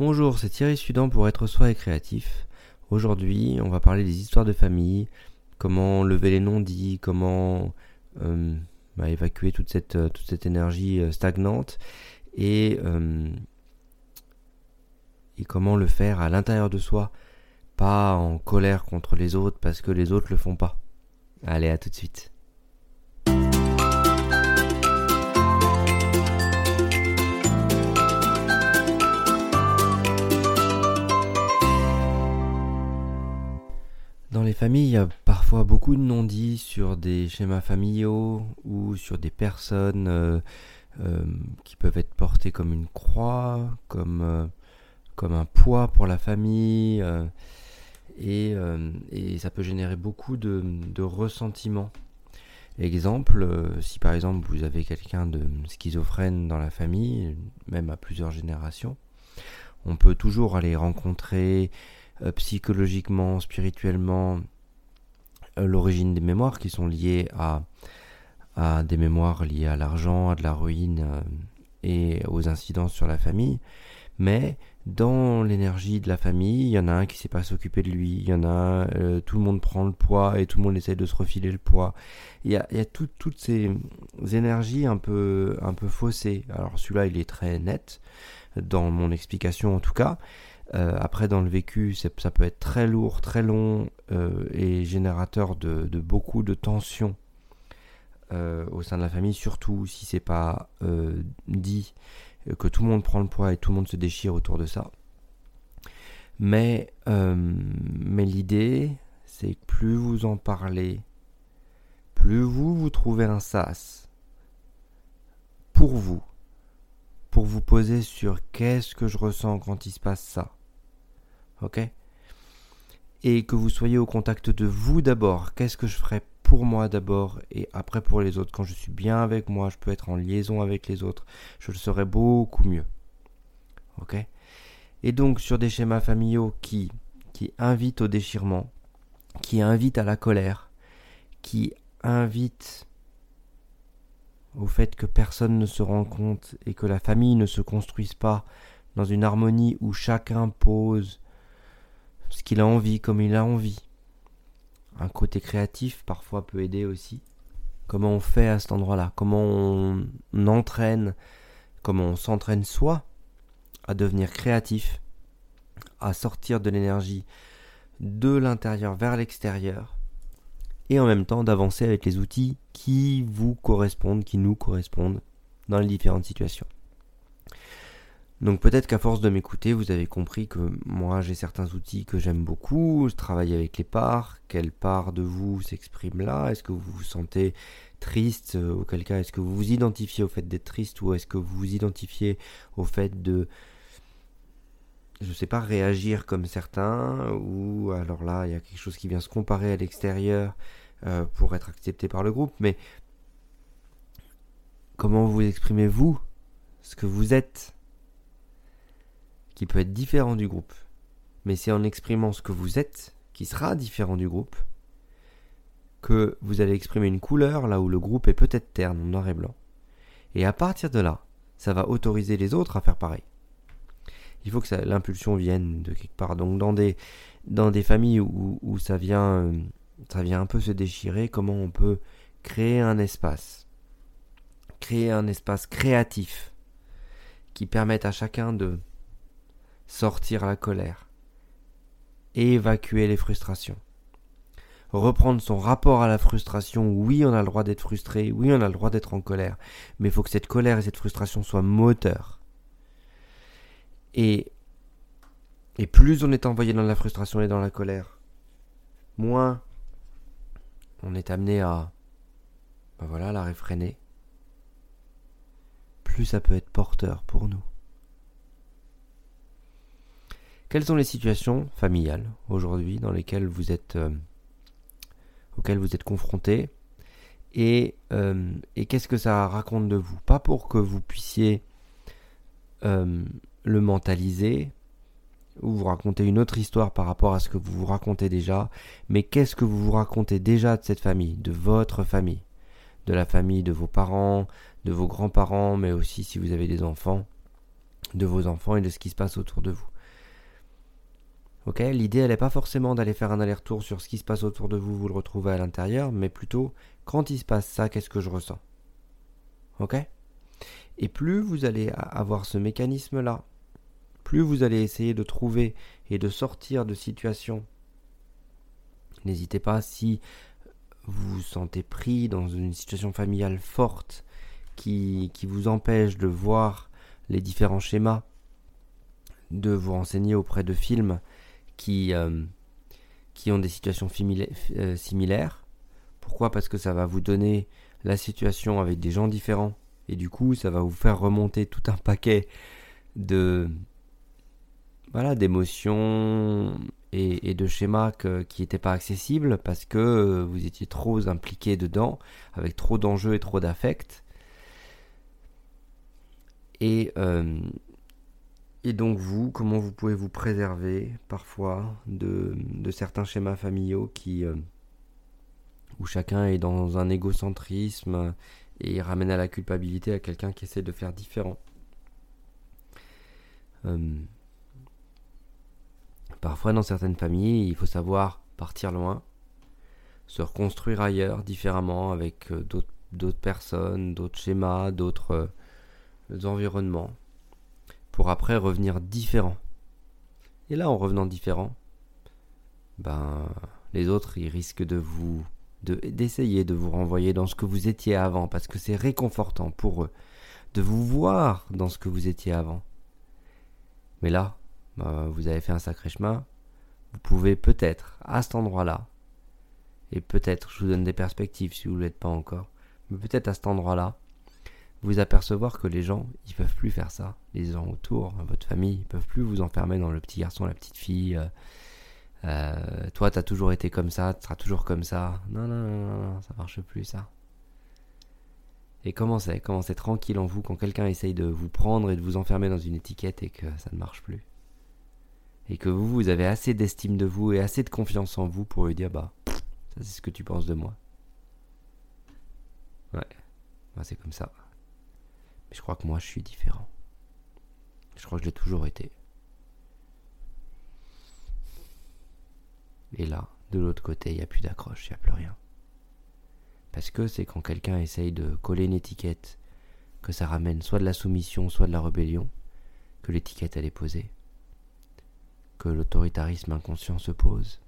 Bonjour, c'est Thierry Sudan pour être soi et créatif. Aujourd'hui, on va parler des histoires de famille, comment lever les non-dits, comment euh, bah, évacuer toute cette, euh, toute énergie euh, stagnante et, et comment le faire à l'intérieur de soi, pas en colère contre les autres parce que les autres le font pas. Allez, à tout de suite. Dans les familles, il y a parfois beaucoup de non-dits sur des schémas familiaux ou sur des personnes euh, euh, qui peuvent être portées comme une croix, comme, euh, comme un poids pour la famille. Et, ça peut générer beaucoup de, de ressentiments. Exemple, si par exemple vous avez quelqu'un de schizophrène dans la famille, même à plusieurs générations, on peut toujours aller rencontrer psychologiquement, spirituellement, euh, l'origine des mémoires qui sont liées à, des mémoires liées à l'argent, à de la ruine euh, et aux incidences sur la famille. Mais dans l'énergie de la famille, il y en a un qui ne sait pas s'occuper de lui, il y en a tout le monde prend le poids et tout le monde essaie de se refiler le poids. Il y a, il y a toutes ces énergies un peu, un peu faussées. Alors celui-là, il est très net, dans mon explication en tout cas, euh, après, dans le vécu, ça peut être très lourd, très long euh, et générateur de, beaucoup de tensions euh, au sein de la famille, surtout si c'est pas dit que tout le monde prend le poids et tout le monde se déchire autour de ça. Mais, mais l'idée, c'est que plus vous en parlez, plus vous vous trouvez un sas pour vous, pour vous poser sur qu'est-ce que je ressens quand il se passe ça Et que vous soyez au contact de vous d'abord. Qu'est-ce que je ferai pour moi d'abord et après pour les autres? Quand je suis bien avec moi, je peux être en liaison avec les autres. Je le serai beaucoup mieux. Et donc sur des schémas familiaux qui, qui invitent au déchirement, qui invitent à la colère, qui invitent au fait que personne ne se rend compte et que la famille ne se construise pas dans une harmonie où chacun pose ce qu'il a envie, comme il a envie. Un côté créatif parfois peut aider aussi. Comment on fait à cet endroit-là? Comment on entraîne? Comment on s'entraîne soi à devenir créatif, à sortir de l'énergie de l'intérieur vers l'extérieur et en même temps d'avancer avec les outils qui vous correspondent, qui nous correspondent dans les différentes situations. Donc peut-être qu'à force de m'écouter, vous avez compris que moi j'ai certains outils que j'aime beaucoup, je travaille avec les parts, quelle part de vous s'exprime là, est-ce que vous vous sentez triste, euh, auquel cas est-ce que vous vous identifiez au fait d'être triste ou est-ce que vous vous identifiez au fait de je sais pas réagir comme certains? Ou alors là il y a quelque chose qui vient se comparer à l'extérieur euh, pour être accepté par le groupe. Mais comment vous exprimez vous ce que vous êtes? Qui peut être différent du groupe. Mais c'est en exprimant ce que vous êtes, qui sera différent du groupe, que vous allez exprimer une couleur là où le groupe est peut-être terne, noir et blanc. Et à partir de là, ça va autoriser les autres à faire pareil. Il faut que l'impulsion vienne de quelque part. Donc dans des, dans des familles où, où ça, vient, euh, ça vient un peu se déchirer, comment on peut créer un espace, créer un espace créatif qui permette à chacun de sortir la colère, évacuer les frustrations, reprendre son rapport à la frustration. Oui, on a le droit d'être frustré, oui, on a le droit d'être en colère, mais il faut que cette colère et cette frustration soient moteurs. Et, et plus on est envoyé dans la frustration et dans la colère, moins on est amené à ben voilà, la réfréner, plus ça peut être porteur pour nous. Quelles sont les situations familiales aujourd'hui dans lesquelles vous êtes, euh, auxquelles vous êtes confrontés et, euh, et qu'est-ce que ça raconte de vous? Pas pour que vous puissiez euh, le mentaliser ou vous raconter une autre histoire par rapport à ce que vous vous racontez déjà, mais qu'est-ce que vous vous racontez déjà de cette famille, de votre famille, de la famille de vos parents, de vos grands-parents, mais aussi si vous avez des enfants de vos enfants et de ce qui se passe autour de vous. L'idée elle n'est pas forcément d'aller faire un aller-retour sur ce qui se passe autour de vous, vous le retrouvez à l'intérieur, mais plutôt quand il se passe ça, qu'est-ce que je ressens? Et plus vous allez avoir ce mécanisme-là, plus vous allez essayer de trouver et de sortir de situations. N'hésitez pas si vous vous sentez pris dans une situation familiale forte qui vous empêche de voir les différents schémas, de vous renseigner auprès de films qui, euh, qui ont des situations euh, similaires. Pourquoi? Parce que ça va vous donner la situation avec des gens différents. Et du coup ça va vous faire remonter tout un paquet de voilà d'émotions et, de schémas qui n'étaient pas accessibles parce que vous étiez trop impliqué dedans avec trop d'enjeux et trop d'affects. Et, euh, et donc vous, comment vous pouvez vous préserver parfois de, certains schémas familiaux qui, euh, où chacun est dans un égocentrisme et ramène à la culpabilité à quelqu'un qui essaie de faire différent? Euh, parfois dans certaines familles, il faut savoir partir loin, se reconstruire ailleurs différemment avec d'autres personnes, d'autres schémas, d'autres environnements, pour après revenir différent. Et là, en revenant différent, ben, les autres, ils risquent de vous, d'essayer de, vous renvoyer dans ce que vous étiez avant, parce que c'est réconfortant pour eux de vous voir dans ce que vous étiez avant. Mais là, ben, vous avez fait un sacré chemin. Vous pouvez peut-être, à cet endroit-là, et peut-être, je vous donne des perspectives si vous ne l'êtes pas encore, mais peut-être à cet endroit-là, vous apercevoir que les gens, ils peuvent plus faire ça. Les gens autour, votre famille, ils peuvent plus vous enfermer dans le petit garçon, la petite fille. Euh, euh, toi, t'as toujours été comme ça, tu seras toujours comme ça. Non, non, non, non, non, ça marche plus ça. Et commencez, commencez tranquille en vous quand quelqu'un essaye de vous prendre et de vous enfermer dans une étiquette et que ça ne marche plus. Et que vous, vous avez assez d'estime de vous et assez de confiance en vous pour lui dire, bah, ça c'est ce que tu penses de moi. Ouais, bah, c'est comme ça. Je crois que moi, je suis différent. Je crois que je l'ai toujours été. Et là, de l'autre côté, il n'y a plus d'accroche, il n'y a plus rien. Parce que c'est quand quelqu'un essaye de coller une étiquette, que ça ramène soit de la soumission, soit de la rébellion, que l'étiquette elle est posée. Que l'autoritarisme inconscient se pose.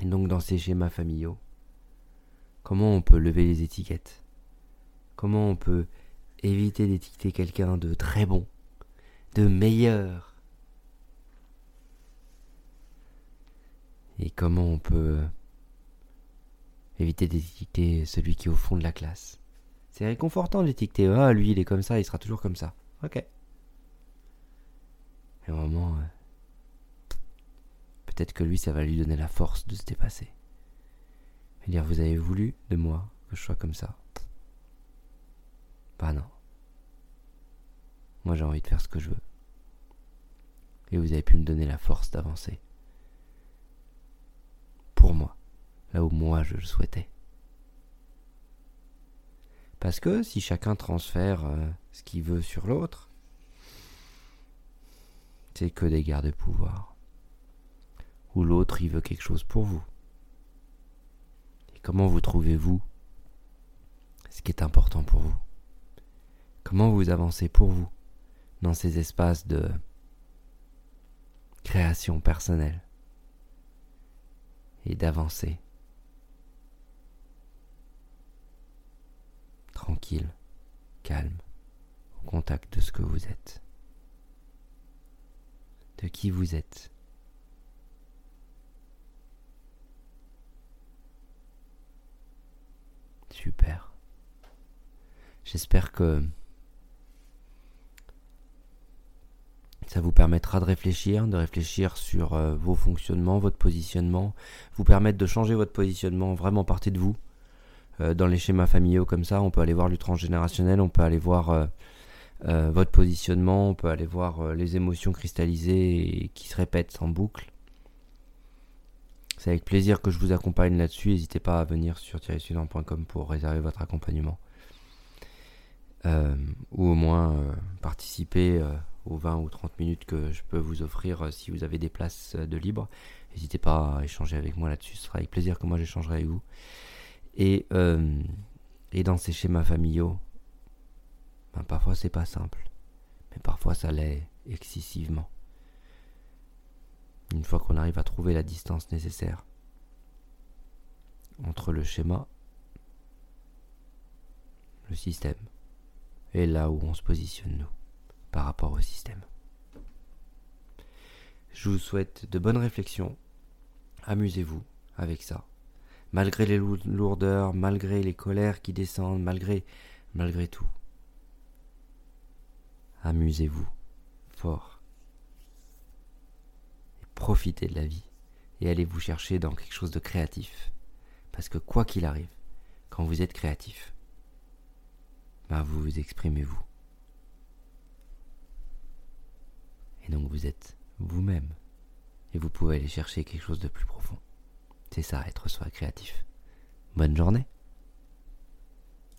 Et donc dans ces schémas familiaux, comment on peut lever les étiquettes? Comment on peut éviter d'étiqueter quelqu'un de très bon, de meilleur. Et comment on peut éviter d'étiqueter celui qui est au fond de la classe? C'est réconfortant d'étiqueter, ah lui il est comme ça, il sera toujours comme ça. Ok. Et au moment, euh, peut-être que lui ça va lui donner la force de se dépasser. Et dire vous avez voulu de moi que je sois comme ça. Bah non. Moi j'ai envie de faire ce que je veux. Et vous avez pu me donner la force d'avancer. Pour moi. Là où moi je le souhaitais. Parce que si chacun transfère euh, ce qu'il veut sur l'autre, c'est que des guerres de pouvoir. Ou l'autre il veut quelque chose pour vous. Et comment vous trouvez-vous ce qui est important pour vous? Comment vous avancez pour vous dans ces espaces de création personnelle et d'avancer tranquille, calme, au contact de ce que vous êtes, de qui vous êtes. Super. J'espère que Ça vous permettra de réfléchir, de réfléchir sur euh, vos fonctionnements, votre positionnement, vous permettre de changer votre positionnement vraiment partie de vous. Euh, dans les schémas familiaux comme ça, on peut aller voir le transgénérationnel, on peut aller voir euh, votre positionnement, on peut aller voir les émotions cristallisées qui se répètent en boucle. C'est avec plaisir que je vous accompagne là-dessus. N'hésitez pas à venir sur thierrysudan.com pour réserver votre accompagnement. ou au moins participer euh, aux 20 ou 30 minutes que je peux vous offrir si vous avez des places de libre. N'hésitez pas à échanger avec moi là-dessus, ce sera avec plaisir que moi j'échangerai avec vous. Et, et dans ces schémas familiaux, ben, parfois c'est pas simple, mais parfois ça l'est excessivement. Une fois qu'on arrive à trouver la distance nécessaire entre le schéma, le système, et là où on se positionne nous par rapport au système. Je vous souhaite de bonnes réflexions. Amusez-vous avec ça. Malgré les lourdeurs, malgré les colères qui descendent, malgré tout. Amusez-vous fort. Et profitez de la vie et allez vous chercher dans quelque chose de créatif. Parce que quoi qu'il arrive, quand vous êtes créatif, vous vous exprimez vous. Et donc vous êtes vous-même. Et vous pouvez aller chercher quelque chose de plus profond. C'est ça, être soi créatif. Bonne journée